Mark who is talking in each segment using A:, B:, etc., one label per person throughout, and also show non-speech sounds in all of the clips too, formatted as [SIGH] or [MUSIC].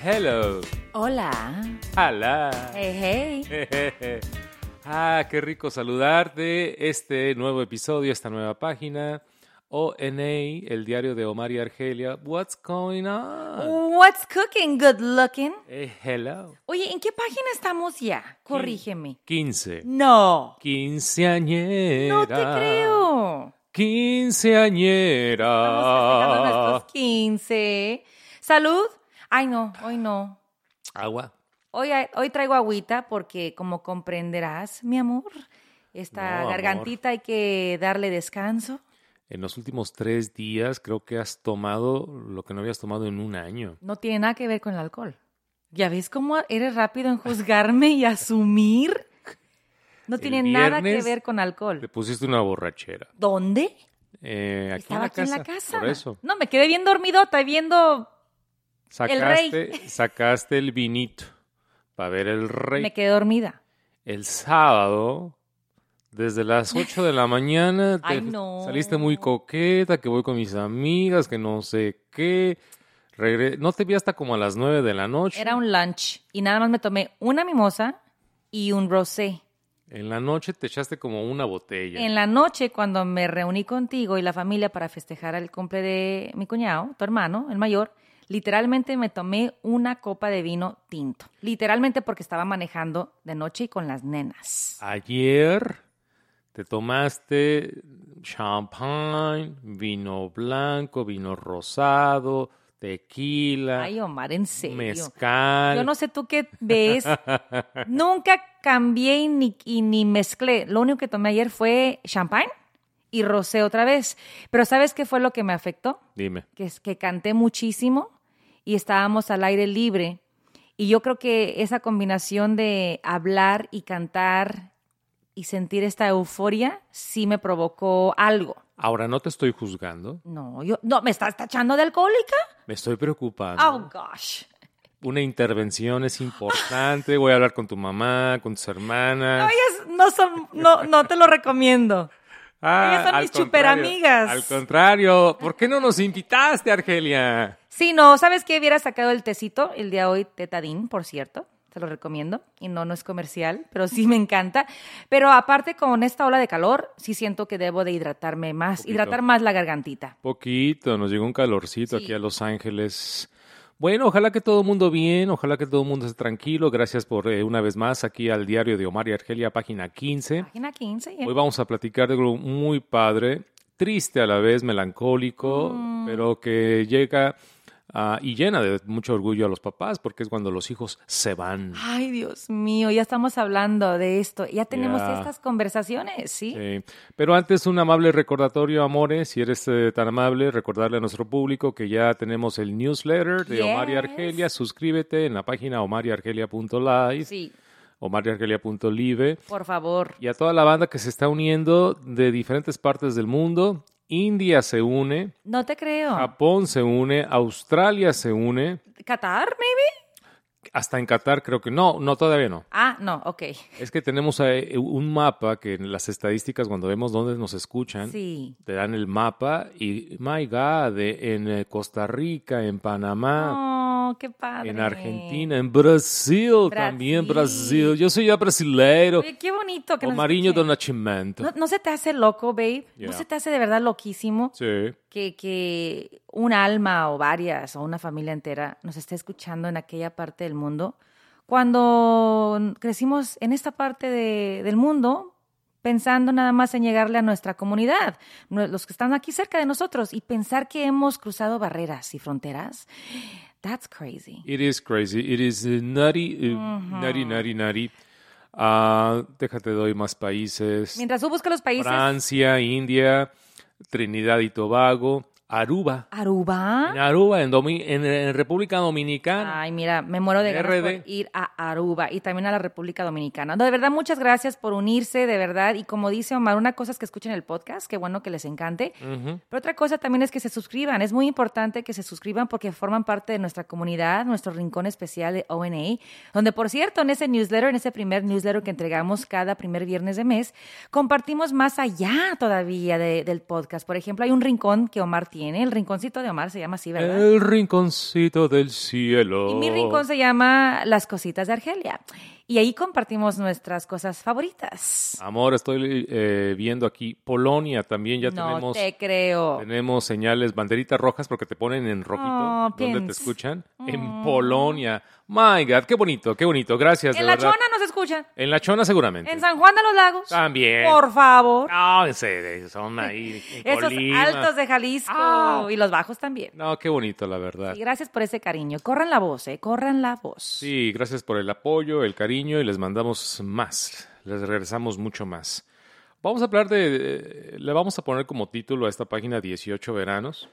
A: Hello.
B: Hola.
A: Hola.
B: Hey, hey.
A: Ah, qué rico saludarte. Este nuevo episodio, esta nueva página. ONA, el diario de Omar y Argelia. What's going on?
B: What's cooking, good looking?
A: Hello.
B: Oye, ¿en qué página estamos ya? Corrígeme.
A: 15.
B: No.
A: Quinceañera.
B: No te creo. Estamos
A: Quinceañera.
B: nuestros 15. Salud. Ay, no, hoy no.
A: Agua.
B: Hoy, hoy traigo agüita porque, como comprenderás, mi amor, esta
A: No, amor.
B: gargantita hay que darle descanso.
A: En los últimos tres días creo que has tomado lo que no habías tomado en un año.
B: No tiene nada que ver con el alcohol. ¿Ya ves cómo eres rápido en juzgarme y asumir? No
A: El
B: tiene nada que ver con
A: Te
B: alcohol.
A: pusiste una borrachera.
B: ¿Dónde?
A: Eh, aquí
B: Estaba
A: en la
B: aquí
A: casa.
B: en la casa.
A: Por eso.
B: No, me quedé bien dormidota viendo.
A: Sacaste, [LAUGHS] sacaste el vinito para ver el rey.
B: Me quedé dormida.
A: El sábado, desde las [LAUGHS] 8 de la mañana, te
B: Ay, no.
A: saliste muy coqueta, que voy con mis amigas, que no sé qué. Regre- no te vi hasta como a las 9 de la noche.
B: Era un lunch y nada más me tomé una mimosa y un rosé.
A: En la noche te echaste como una botella.
B: En la noche, cuando me reuní contigo y la familia para festejar el cumple de mi cuñado, tu hermano, el mayor, literalmente me tomé una copa de vino tinto. Literalmente porque estaba manejando de noche y con las nenas.
A: Ayer te tomaste champagne, vino blanco, vino rosado, tequila,
B: Ay, Omar, en serio.
A: mezcal.
B: Yo no sé tú qué ves. [LAUGHS] Nunca cambié ni, y ni mezclé. Lo único que tomé ayer fue champagne y rosé otra vez. Pero ¿sabes qué fue lo que me afectó?
A: Dime.
B: Que es que canté muchísimo y estábamos al aire libre. Y yo creo que esa combinación de hablar y cantar y sentir esta euforia sí me provocó algo.
A: Ahora no te estoy juzgando,
B: No, yo no me estás tachando de alcohólica.
A: me estoy preocupando.
B: Oh gosh.
A: Una intervención es importante. Voy a hablar con tu mamá, con tus hermanas.
B: Ellas no son, no, no te lo recomiendo. ellas son mis
A: contrario,
B: superamigas.
A: Al contrario, ¿por qué no nos invitaste, Argelia?
B: Sí, no, ¿sabes qué? Hubiera sacado el tecito el día de hoy, Tetadín, por cierto. Te lo recomiendo. Y no, no es comercial, pero sí me encanta. Pero aparte, con esta ola de calor, sí siento que debo de hidratarme más,
A: Poquito.
B: hidratar más la gargantita.
A: Poquito, nos llegó un calorcito
B: Sí.
A: aquí a Los Ángeles. Bueno, ojalá que todo el mundo bien, ojalá que todo el mundo esté tranquilo. Gracias por eh, una vez más aquí al diario de Omar y Argelia, página 15.
B: Página 15. ¿eh?
A: Hoy vamos a platicar de algo muy padre, triste a la vez, melancólico,
B: Mm.
A: pero que llega ah, y llena de mucho orgullo a los papás, porque es cuando los hijos se van.
B: Ay, Dios mío, ya estamos hablando de esto. Ya tenemos estas conversaciones, ¿sí?
A: Sí. Pero antes, un amable recordatorio, amores, si eres eh, tan amable, recordarle a nuestro público que ya tenemos el newsletter de Omar y
B: Yes.
A: Argelia. Suscríbete en la página omariargelia.live,
B: Sí,
A: omariargelia.live.
B: por favor.
A: Y a toda la banda que se está uniendo de diferentes partes del mundo. India se une,
B: No te creo.
A: Japón se une, Australia se une,
B: ¿Qatar, maybe?
A: Hasta en Qatar creo que no, no, todavía no.
B: Ah, no, ok.
A: Es que tenemos un mapa que en las estadísticas cuando vemos dónde nos escuchan,
B: Sí.
A: te dan el mapa y, my God, de- en eh, Costa Rica, en Panamá,
B: Oh, qué padre.
A: en Argentina, en Brasil, también Brasil. Yo soy ya brasileiro,
B: Oye, qué bonito que
A: o
B: escuchen.
A: Nascimento.
B: ¿No, no se te hace loco, babe?
A: Yeah.
B: ¿No se te hace de verdad loquísimo
A: Sí,
B: que, que un alma o varias o una familia entera nos esté escuchando en aquella parte del mundo? Cuando crecimos en esta parte de- del mundo, pensando nada más en llegarle a nuestra comunidad, los que están aquí cerca de nosotros, y pensar que hemos cruzado barreras y fronteras, that's crazy.
A: it is crazy, it is uh, nutty, uh, nutty, nutty, nutty. Ah, déjate doy más países.
B: Mientras tú buscas los países,
A: Francia, India, Trinidad y Tobago, Aruba.
B: Aruba.
A: En Aruba, en, Domi- en- en República Dominicana.
B: Ay, mira, me muero de ganas
A: RD.
B: por ir a Aruba y también a la República Dominicana. No, de verdad, muchas gracias por unirse, de verdad. Y como dice Omar, una cosa es que escuchen el podcast, qué bueno que les encante. Pero otra cosa también es que se suscriban. Es muy importante que se suscriban porque forman parte de nuestra comunidad, nuestro rincón especial de ONA, donde, por cierto, en ese newsletter, en ese primer newsletter que entregamos cada primer viernes de mes, compartimos más allá todavía de- del podcast. Por ejemplo, hay un rincón que Omar tiene tiene. El rinconcito de Omar se llama así, ¿verdad?
A: El rinconcito del cielo.
B: Y mi rincón se llama Las Cositas de Argelia. Y ahí compartimos nuestras cosas favoritas.
A: Amor, estoy eh, viendo aquí Polonia también ya
B: no
A: tenemos
B: te creo.
A: tenemos señales banderitas rojas porque te ponen en rojito
B: Oh,
A: donde te escuchan en Polonia. My God, qué bonito, qué bonito. Gracias,
B: En
A: de
B: La
A: verdad.
B: Chona nos escuchan.
A: En la Chona seguramente.
B: En San Juan de los Lagos.
A: También.
B: Por favor.
A: No, serio, son ahí en [LAUGHS]
B: Esos
A: Colima.
B: altos de Jalisco
A: Ah.
B: y los bajos también.
A: No, qué bonito, la verdad.
B: Y gracias por ese cariño. Corran la voz, ¿eh? Corran la voz.
A: Sí, gracias por el apoyo, el cariño y les mandamos más. Les regresamos mucho más. Vamos a hablar de. Le vamos a poner como título a esta página 18 veranos.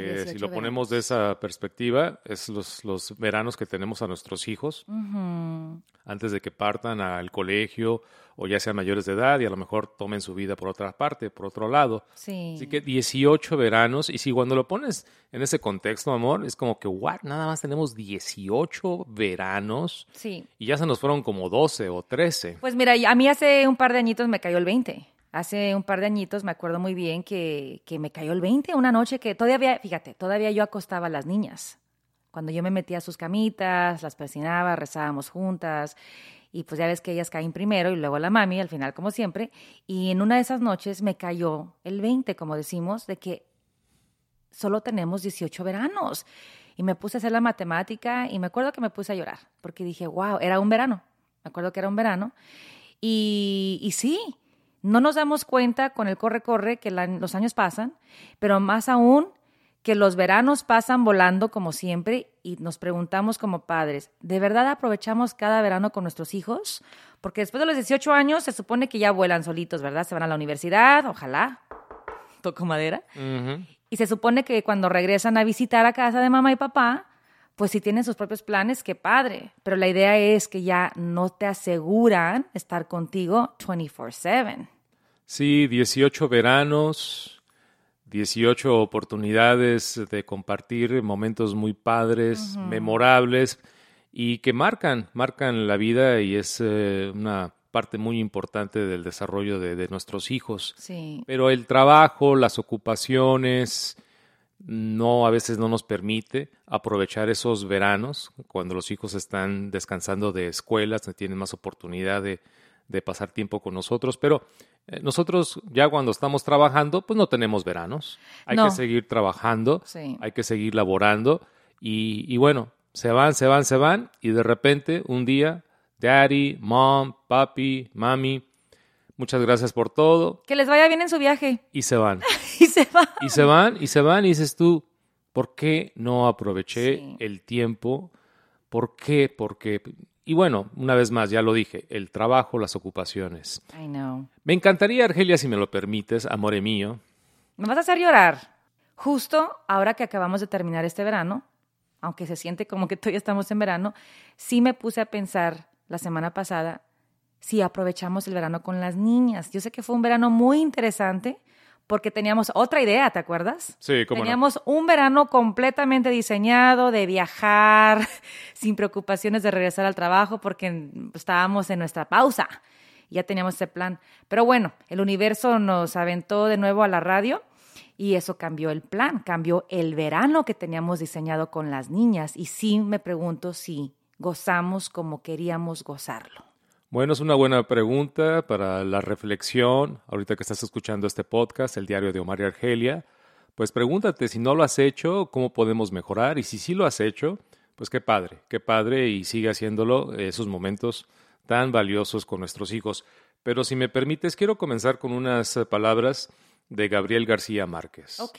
A: Que
B: 18
A: si lo ponemos de esa perspectiva, es los, los veranos que tenemos a nuestros hijos
B: Ujú.
A: antes de que partan al colegio o ya sean mayores de edad y a lo mejor tomen su vida por otra parte, por otro lado.
B: Sí.
A: Así que 18 veranos, y si cuando lo pones en ese contexto, amor, es como que, ¿what? Nada más tenemos 18 veranos
B: Sí.
A: y ya se nos fueron como 12 o 13.
B: Pues mira, a mí hace un par de añitos me cayó el 20. Hace un par de añitos me acuerdo muy bien que, que me cayó el 20 una noche que todavía, fíjate, todavía yo acostaba a las niñas. Cuando yo me metía a sus camitas, las persinaba, rezábamos juntas. Y pues ya ves que ellas caen primero y luego la mami, al final como siempre. Y en una de esas noches me cayó el 20, como decimos, de que solo tenemos 18 veranos. Y me puse a hacer la matemática y me acuerdo que me puse a llorar, porque dije, wow, era un verano. Me acuerdo que era un verano. Y, y sí, no nos damos cuenta con el corre-corre que la- los años pasan, pero más aún que los veranos pasan volando como siempre y nos preguntamos como padres, ¿de verdad aprovechamos cada verano con nuestros hijos? Porque después de los 18 años se supone que ya vuelan solitos, ¿verdad? Se van a la universidad, ojalá. Toco madera. Y se supone que cuando regresan a visitar a casa de mamá y papá, pues si tienen sus propios planes, qué padre. Pero la idea es que ya no te aseguran estar contigo 24/7.
A: Sí, 18 veranos, 18 oportunidades de compartir momentos muy padres, memorables y que marcan, marcan la vida y es eh, una parte muy importante del desarrollo de, de nuestros hijos.
B: Sí.
A: Pero el trabajo, las ocupaciones, no a veces no nos permite aprovechar esos veranos cuando los hijos están descansando de escuelas, tienen más oportunidad de, de pasar tiempo con nosotros, pero eh, nosotros ya cuando estamos trabajando, pues no tenemos veranos. Hay
B: No.
A: que seguir trabajando,
B: Sí.
A: hay que seguir laborando y, y bueno, se van, se van, se van y de repente un día, daddy, mom, papi, mami, muchas gracias por todo
B: Que les vaya bien en su viaje.
A: y se van. [LAUGHS]
B: Y se va.
A: Y se van, y se van, y dices tú, ¿por qué no aproveché
B: Sí.
A: el tiempo? ¿Por qué? Porque, y bueno, una vez más, ya lo dije, el trabajo, las ocupaciones.
B: I know.
A: Me encantaría, Argelia, si me lo permites, amore mío,
B: Me vas a hacer llorar. Justo ahora que acabamos de terminar este verano, aunque se siente como que todavía estamos en verano, sí me puse a pensar la semana pasada si aprovechamos el verano con las niñas. Yo sé que fue un verano muy interesante porque teníamos otra idea, ¿te acuerdas?
A: Sí, cómo no.
B: Teníamos un verano completamente diseñado de viajar, [LAUGHS] sin preocupaciones de regresar al trabajo porque estábamos en nuestra pausa. Ya teníamos ese plan. Pero bueno, el universo nos aventó de nuevo a la radio y eso cambió el plan, cambió el verano que teníamos diseñado con las niñas. Y sí me pregunto si gozamos como queríamos gozarlo.
A: Bueno, es una buena pregunta para la reflexión. Ahorita que estás escuchando este podcast, el diario de Omar y Argelia, pues pregúntate si no lo has hecho, cómo podemos mejorar. Y si sí lo has hecho, pues qué padre, qué padre y sigue haciéndolo esos momentos tan valiosos con nuestros hijos. Pero si me permites, quiero comenzar con unas palabras de Gabriel García Márquez.
B: Ok.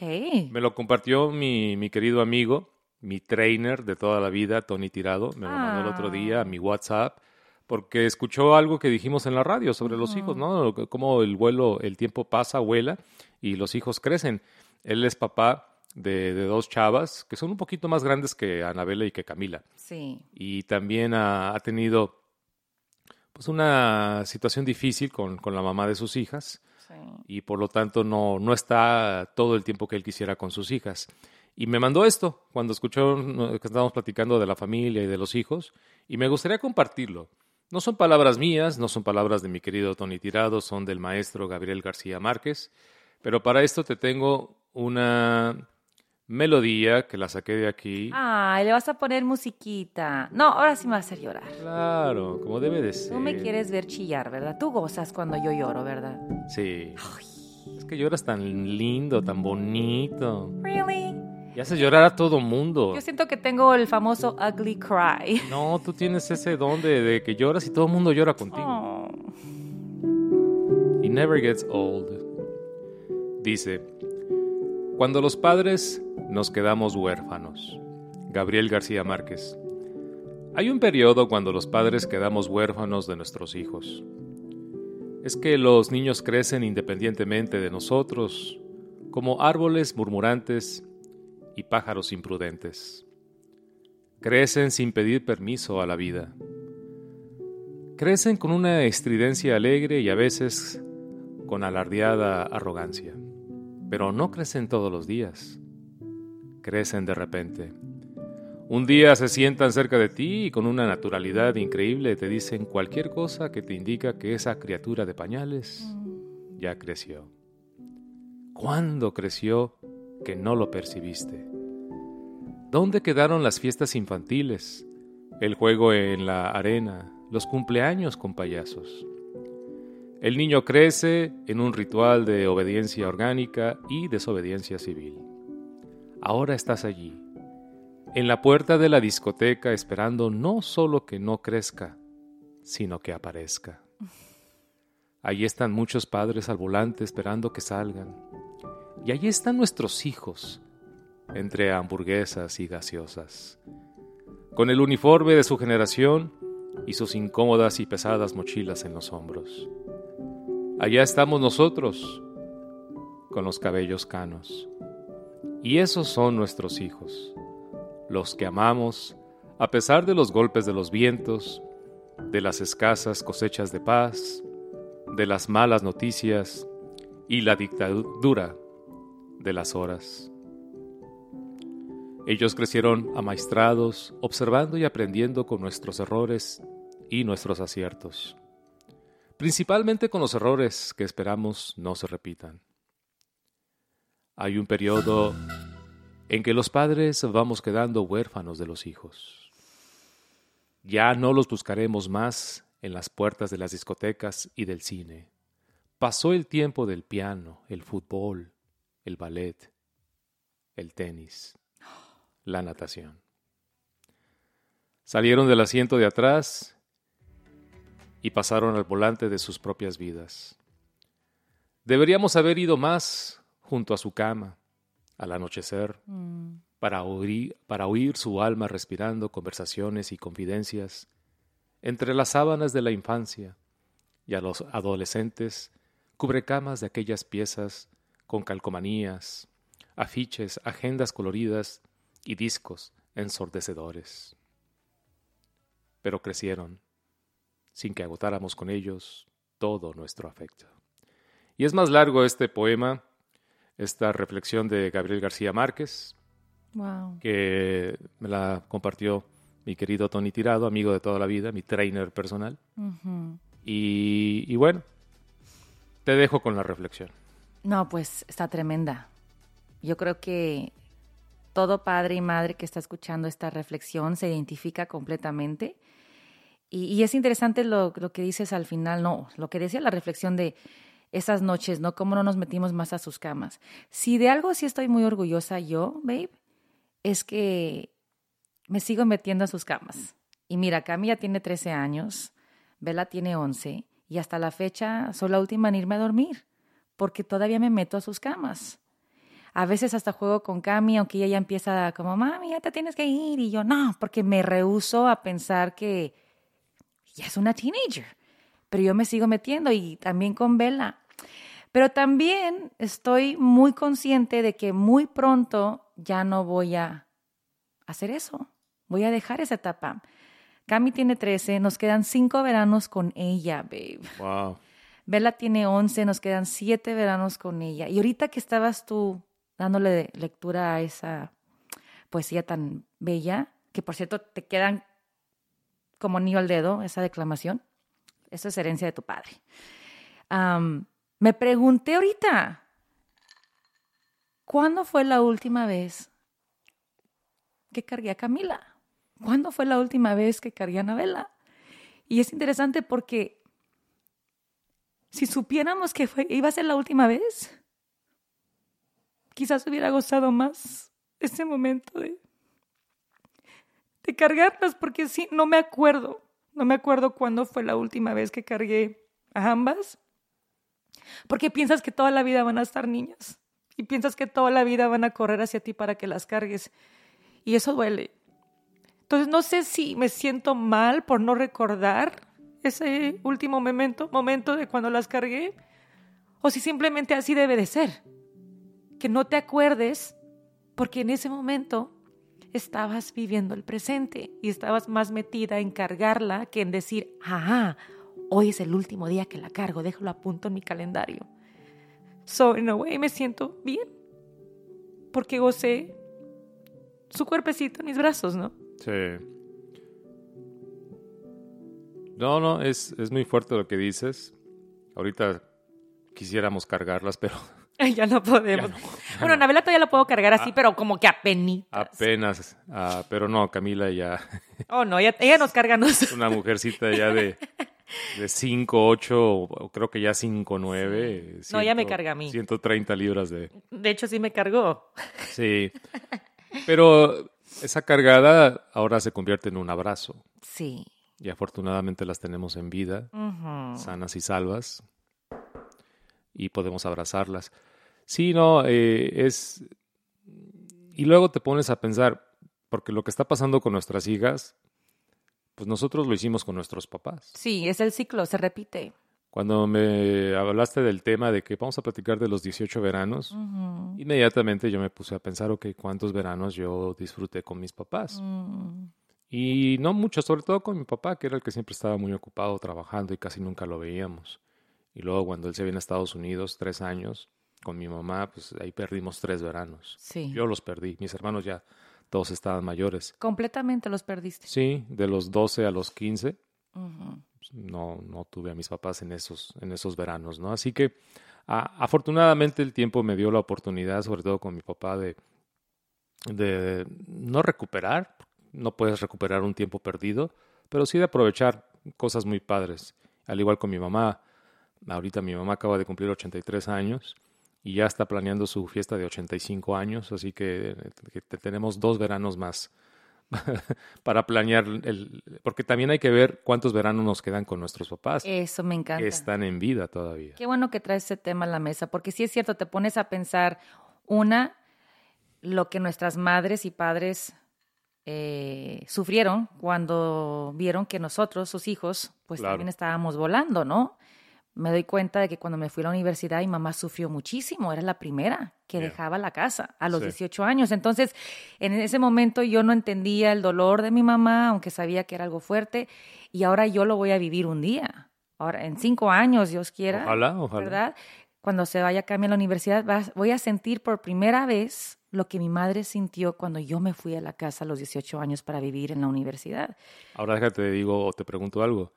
A: Me lo compartió mi, mi querido amigo, mi trainer de toda la vida, Tony Tirado. Me lo mandó el otro día a mi WhatsApp porque escuchó algo que dijimos en la radio sobre los hijos, ¿no? Cómo el vuelo, el tiempo pasa, vuela y los hijos crecen. Él es papá de, de dos chavas que son un poquito más grandes que Anabela y que Camila.
B: Sí.
A: Y también ha, ha tenido pues una situación difícil con, con la mamá de sus hijas
B: sí.
A: y por lo tanto no, no está todo el tiempo que él quisiera con sus hijas. Y me mandó esto cuando escuchó que estábamos platicando de la familia y de los hijos y me gustaría compartirlo. No son palabras mías, no son palabras de mi querido Tony Tirado, son del maestro Gabriel García Márquez, pero para esto te tengo una melodía que la saqué de aquí.
B: Ah, le vas a poner musiquita. No, ahora sí me vas a hacer llorar.
A: Claro, como debe de ser.
B: Tú me quieres ver chillar, ¿verdad? Tú gozas cuando yo lloro, ¿verdad?
A: Sí. Es que lloras tan lindo, tan bonito.
B: Really?
A: Y haces llorar a todo mundo.
B: Yo siento que tengo el famoso ugly cry.
A: No, tú tienes ese don de, de que lloras y todo el mundo llora contigo.
B: Oh.
A: It never gets old. Dice, cuando los padres nos quedamos huérfanos. Gabriel García Márquez. Hay un periodo cuando los padres quedamos huérfanos de nuestros hijos. Es que los niños crecen independientemente de nosotros, como árboles murmurantes y pájaros imprudentes. Crecen sin pedir permiso a la vida. Crecen con una estridencia alegre y a veces con alardeada arrogancia. Pero no crecen todos los días. Crecen de repente. Un día se sientan cerca de ti y con una naturalidad increíble te dicen cualquier cosa que te indica que esa criatura de pañales ya creció. ¿Cuándo creció que no lo percibiste? ¿Dónde quedaron las fiestas infantiles, el juego en la arena, los cumpleaños con payasos? El niño crece en un ritual de obediencia orgánica y desobediencia civil. Ahora estás allí, en la puerta de la discoteca esperando no solo que no crezca, sino que aparezca. [LAUGHS] Allí están muchos padres al volante esperando que salgan. Y allí están nuestros hijos, entre hamburguesas y gaseosas, con el uniforme de su generación y sus incómodas y pesadas mochilas en los hombros. Allá estamos nosotros, con los cabellos canos. Y esos son nuestros hijos, los que amamos a pesar de los golpes de los vientos, de las escasas cosechas de paz, de las malas noticias y la dictadura de las horas. Ellos crecieron amaestrados, observando y aprendiendo con nuestros errores y nuestros aciertos principalmente con los errores que esperamos no se repitan. Hay un periodo en que los padres vamos quedando huérfanos de los hijos. Ya no los buscaremos más en las puertas de las discotecas y del cine. Pasó el tiempo del piano, el fútbol, el ballet, el tenis, la natación. Salieron del asiento de atrás y pasaron al volante de sus propias vidas. Deberíamos haber ido más junto a su cama, al anochecer,
B: Mm.
A: para, oír, para oír su alma respirando conversaciones y confidencias entre las sábanas de la infancia y a los adolescentes cubrecamas de aquellas piezas con calcomanías, afiches, agendas coloridas y discos ensordecedores. Pero crecieron sin que agotáramos con ellos todo nuestro afecto. Y es más largo este poema, esta reflexión de Gabriel García Márquez,
B: Wow.
A: que me la compartió mi querido Tony Tirado, amigo de toda la vida, mi trainer personal. Y bueno, te dejo con la reflexión.
B: No, pues está tremenda. Yo creo que todo padre y madre que está escuchando esta reflexión se identifica completamente. Y, y es interesante lo, lo que dices al final, no, lo que decía la reflexión de esas noches, ¿no? Cómo no nos metimos más a sus camas. Si de algo sí estoy muy orgullosa yo, babe, es que me sigo metiendo a sus camas. Y mira, Cami ya tiene 13 años, Bella tiene 11, y hasta la fecha soy la última en irme a dormir, porque todavía me meto a sus camas. A veces hasta juego con Cami, aunque ella ya empieza como, mami, ya te tienes que ir. Y yo, no, porque me rehuso a pensar que ya es una teenager. Pero yo me sigo metiendo y también con Bella. Pero también estoy muy consciente de que muy pronto ya no voy a hacer eso. Voy a dejar esa etapa. Cami tiene 13, nos quedan cinco veranos con ella, babe.
A: Wow.
B: Bella tiene 11, nos quedan siete veranos con ella. Y ahorita que estabas tú dándole lectura a esa poesía tan bella, que por cierto te quedan como anillo al dedo, esa declamación, eso es herencia de tu padre. Me pregunté ahorita, ¿cuándo fue la última vez que cargué a Camila? ¿Cuándo fue la última vez que cargué a Anabela? Y es interesante porque si supiéramos que fue, iba a ser la última vez, quizás hubiera gozado más ese momento de, de cargarlas, porque sí, no me acuerdo, no me acuerdo cuándo fue la última vez que cargué a ambas, porque piensas que toda la vida van a estar niñas y piensas que toda la vida van a correr hacia ti para que las cargues. Y eso duele. Entonces no sé si me siento mal por no recordar ese último momento, momento de cuando las cargué, o si simplemente así debe de ser. Que no te acuerdes porque en ese momento estabas viviendo el presente y estabas más metida en cargarla que en decir, ah, hoy es el último día que la cargo, déjalo a punto en mi calendario. So, in a way, me siento bien porque gocé su cuerpecito en mis brazos, ¿no?
A: Sí. No, no, es, es muy fuerte lo que dices. Ahorita quisiéramos cargarlas, pero... [LAUGHS]
B: Ya no podemos. bueno, Anabela todavía la puedo cargar así, ah. pero como que apenas.
A: Apenas. Ah, pero no, Camila ya... [LAUGHS]
B: Oh, no, ella, nos carga.
A: Es una mujercita ya de, de 5, 8, creo que ya 5, 9.
B: No, ya me carga a mí.
A: 130 libras de...
B: De hecho, sí me cargó.
A: Sí. Pero esa cargada ahora se convierte en un abrazo.
B: Sí.
A: Y afortunadamente las tenemos en vida, sanas y salvas, y podemos abrazarlas. Sí, no, eh, es... Y luego te pones a pensar, porque lo que está pasando con nuestras hijas, pues nosotros lo hicimos con nuestros papás.
B: Sí, es el ciclo, se repite.
A: Cuando me hablaste del tema de que vamos a platicar de los 18 veranos, inmediatamente yo me puse a pensar, ok, ¿cuántos veranos yo disfruté con mis papás? Mm. Y no mucho, sobre todo con mi papá, que era el que siempre estaba muy ocupado trabajando y casi nunca lo veíamos. Y luego cuando él se viene a Estados Unidos, tres años, con mi mamá, pues ahí perdimos tres veranos.
B: Sí.
A: Yo los perdí, mis hermanos ya todos estaban mayores.
B: Completamente los perdiste.
A: Sí, de los 12 a los 15 no, no tuve a mis papás en esos, en esos veranos, ¿no? Así que afortunadamente el tiempo me dio la oportunidad, sobre todo con mi papá, de, de no recuperar, no puedes recuperar un tiempo perdido, pero sí de aprovechar cosas muy padres. Al igual con mi mamá, ahorita mi mamá acaba de cumplir 83 años y ya está planeando su fiesta de 85 años, así que tenemos dos veranos más [LAUGHS] para planear el porque también hay que ver cuántos veranos nos quedan con nuestros papás.
B: Eso me encanta.
A: Que están en vida todavía.
B: Qué bueno que traes ese tema a la mesa, porque sí es cierto, te pones a pensar una lo que nuestras madres y padres eh, sufrieron cuando vieron que nosotros, sus hijos, pues también estábamos volando, ¿no? me doy cuenta de que cuando me fui a la universidad mi mamá sufrió muchísimo, era la primera que dejaba la casa a los 18 años. Entonces, en ese momento yo no entendía el dolor de mi mamá, aunque sabía que era algo fuerte, y ahora yo lo voy a vivir un día. Ahora, en cinco años, Dios quiera,
A: ojalá, ojalá.
B: ¿verdad? Cuando se vaya a cambiar a la universidad, voy a sentir por primera vez lo que mi madre sintió cuando yo me fui a la casa a los 18 años para vivir en la universidad.
A: Ahora déjate, digo, o te pregunto algo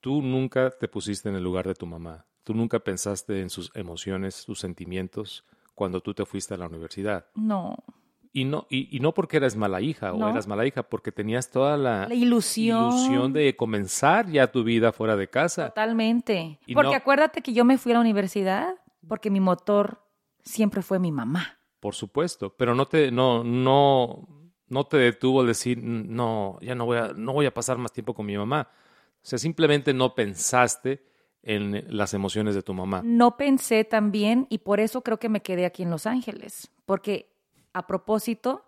A: Tú nunca te pusiste en el lugar de tu mamá. Tú nunca pensaste en sus emociones, sus sentimientos cuando tú te fuiste a la universidad.
B: No.
A: Y no, y, no porque eras mala hija o eras mala hija, porque tenías toda la,
B: ilusión.
A: ilusión. de comenzar ya tu vida fuera de casa.
B: Totalmente. porque acuérdate que yo me fui a la universidad porque mi motor siempre fue mi mamá.
A: Por supuesto, pero no te, no, no, no te detuvo decir, no, ya no voy a, no voy a pasar más tiempo con mi mamá. O sea, simplemente no pensaste en las emociones de tu mamá.
B: No pensé también y por eso creo que me quedé aquí en Los Ángeles, porque a propósito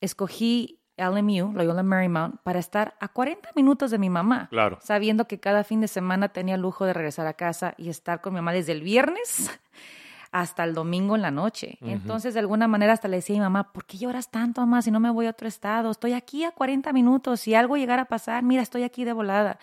B: escogí LMU, Loyola Marymount, para estar a 40 minutos de mi mamá.
A: Claro.
B: Sabiendo que cada fin de semana tenía el lujo de regresar a casa y estar con mi mamá desde el viernes hasta el domingo en la noche. Entonces, de alguna manera, hasta le decía a mi mamá, ¿por qué lloras tanto, mamá, si no me voy a otro estado? Estoy aquí a 40 minutos, si algo llegara a pasar, mira, estoy aquí de volada.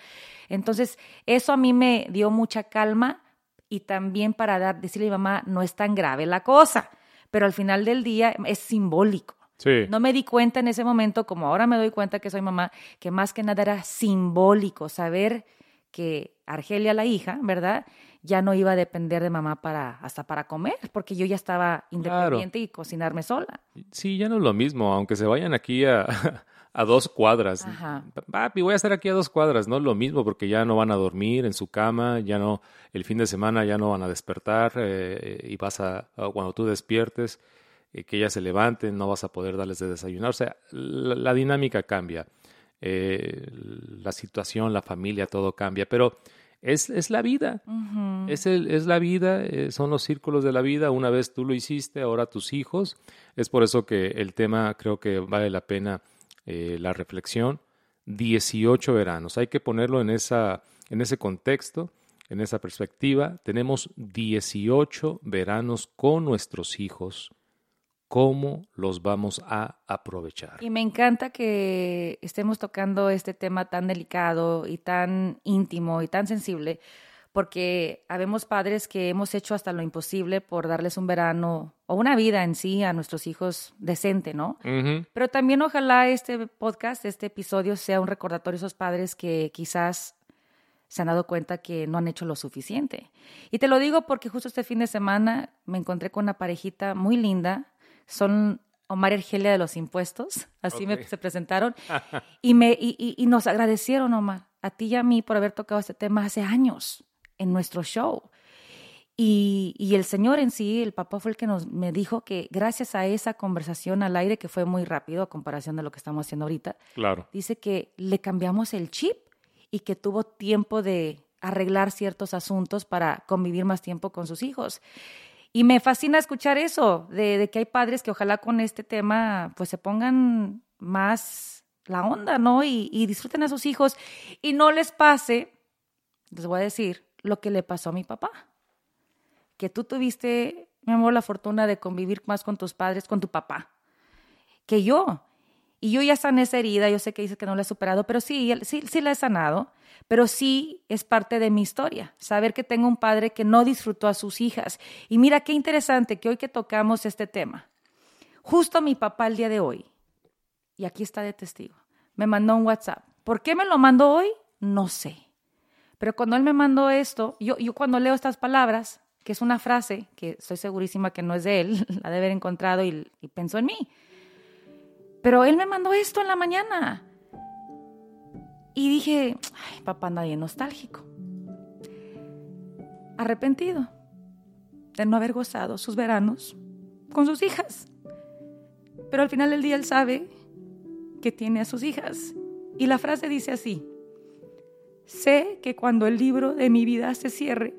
B: Entonces, eso a mí me dio mucha calma y también para dar, decirle a mi mamá, no es tan grave la cosa, pero al final del día es simbólico.
A: Sí.
B: No me di cuenta en ese momento, como ahora me doy cuenta que soy mamá, que más que nada era simbólico, saber que Argelia, la hija, ¿verdad? Ya no iba a depender de mamá para hasta para comer, porque yo ya estaba independiente y cocinarme sola.
A: Sí, ya no es lo mismo, aunque se vayan aquí a, [LAUGHS] a dos cuadras. Ajá. Papi, voy a estar aquí a dos cuadras, no es lo mismo porque ya no van a dormir en su cama, ya no, el fin de semana ya no van a despertar eh, y vas a, cuando tú despiertes, eh, que ya se levanten, no vas a poder darles de desayunar. O sea, la, dinámica cambia, eh, la situación, la familia, todo cambia, pero es, es la vida, es, el, es la vida, son los círculos de la vida, una vez tú lo hiciste, ahora tus hijos, es por eso que el tema creo que vale la pena eh, la reflexión, 18 veranos. Hay que ponerlo en, esa, en ese contexto, en esa perspectiva. Tenemos 18 veranos con nuestros hijos. ¿Cómo los vamos a aprovechar?
B: Y me encanta que estemos tocando este tema tan delicado y tan íntimo y tan sensible, porque habemos padres que hemos hecho hasta lo imposible por darles un verano o una vida en sí a nuestros hijos decente, ¿no? Pero también ojalá este podcast, este episodio sea un recordatorio a esos padres que quizás se han dado cuenta que no han hecho lo suficiente. Y te lo digo porque justo este fin de semana me encontré con una parejita muy linda, son Omar y Argelia de los impuestos, así me, se presentaron, [LAUGHS] y, me, y, y nos agradecieron, Omar, a ti y a mí por haber tocado este tema hace años en nuestro show. Y, y, el Señor en sí, el papá fue el que nos, me dijo que gracias a esa conversación al aire, que fue muy rápido a comparación de lo que estamos haciendo ahorita,
A: claro.
B: dice que le cambiamos el chip y que tuvo tiempo de arreglar ciertos asuntos para convivir más tiempo con sus hijos. Y me fascina escuchar eso, de, que hay padres que ojalá con este tema pues se pongan más la onda, ¿no? Y, y disfruten a sus hijos y no les pase, les voy a decir, lo que le pasó a mi papá. Que tú tuviste, mi amor, la fortuna de convivir más con tus padres, con tu papá, que yo. Y yo ya sané esa herida, yo sé que dices que no la he superado, pero sí, sí, sí la he sanado, pero sí es parte de mi historia, saber que tengo un padre que no disfrutó a sus hijas. Y mira qué interesante que hoy que tocamos este tema, justo mi papá el día de hoy, y aquí está de testigo, me mandó un WhatsApp. ¿Por qué me lo mandó hoy? No sé. Pero cuando él me mandó esto, yo, cuando leo estas palabras, que es una frase que estoy segurísima que no es de él, [LAUGHS] la de haber encontrado y, y pensó en mí. Pero él me mandó esto en la mañana. Y dije, ay, papá, nadie nostálgico. Arrepentido de no haber gozado sus veranos con sus hijas. Pero al final del día él sabe que tiene a sus hijas. Y la frase dice así, Sé que cuando el libro de mi vida se cierre,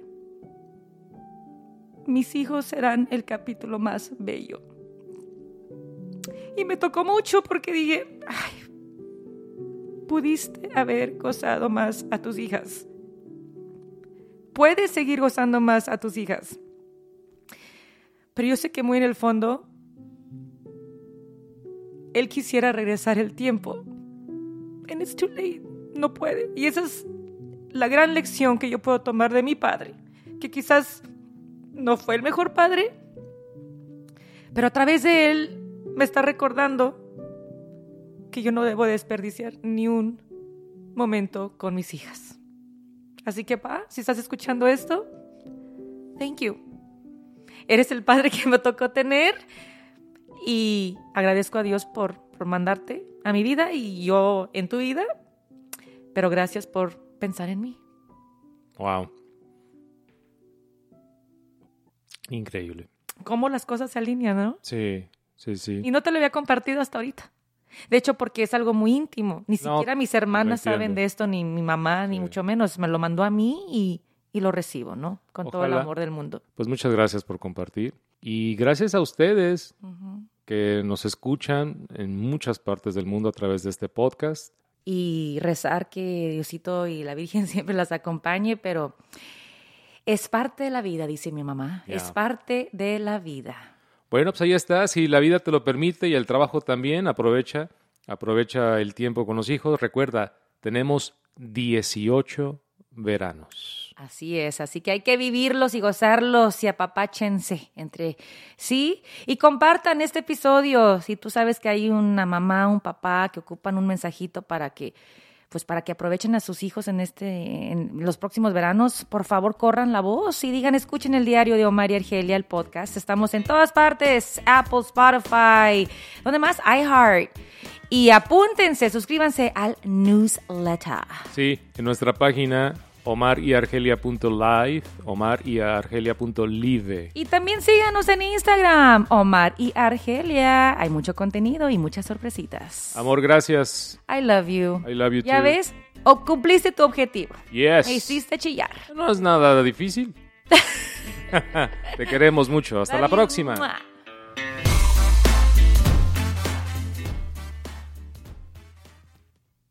B: mis hijos serán el capítulo más bello. Y me tocó mucho porque dije, ay, pudiste haber gozado más a tus hijas. Puedes seguir gozando más a tus hijas. Pero yo sé que muy en el fondo, él quisiera regresar el tiempo. And it's too late. No puede. Y esa es la gran lección que yo puedo tomar de mi padre, que quizás no fue el mejor padre, pero a través de él me está recordando que yo no debo desperdiciar ni un momento con mis hijas. Así que, pa, si estás escuchando esto, thank you. Eres el padre que me tocó tener y agradezco a Dios por, por mandarte a mi vida y yo en tu vida, pero gracias por pensar en mí.
A: Wow. Increíble.
B: Cómo las cosas se alinean, ¿no?
A: Sí, sí, sí.
B: Y no te lo había compartido hasta ahorita. De hecho, porque es algo muy íntimo. Ni siquiera mis hermanas saben de esto, ni mi mamá, ni mucho menos. Me lo mandó a mí y, y lo recibo, ¿no? Con todo el amor del mundo.
A: Pues muchas gracias por compartir. Y gracias a ustedes que nos escuchan en muchas partes del mundo a través de este podcast
B: y rezar que Diosito y la Virgen [LAUGHS] siempre las acompañe, pero es parte de la vida, dice mi mamá, es parte de la vida.
A: Bueno, pues ahí está, si la vida te lo permite y el trabajo también, aprovecha, aprovecha el tiempo con los hijos. Recuerda, tenemos 18 veranos.
B: Así es, así que hay que vivirlos y gozarlos y apapáchense entre sí y compartan este episodio. Si tú sabes que hay una mamá, un papá que ocupan un mensajito para que pues para que aprovechen a sus hijos en este en los próximos veranos, por favor corran la voz y digan, escuchen el diario de Omar y Argelia, el podcast. Estamos en todas partes, Apple, Spotify, donde más iHeart. Y apúntense, suscríbanse al newsletter.
A: Sí, en nuestra página omariargelia.live, omariargelia.live.
B: Y también síganos en Instagram, Omar y Argelia. Hay mucho contenido y muchas sorpresitas.
A: Amor, gracias.
B: I love you.
A: I love you
B: ¿Ya
A: too.
B: ves? O cumpliste tu objetivo.
A: Yes.
B: Me hiciste chillar.
A: No es nada difícil. [LAUGHS] [LAUGHS] Te queremos mucho. Hasta la próxima.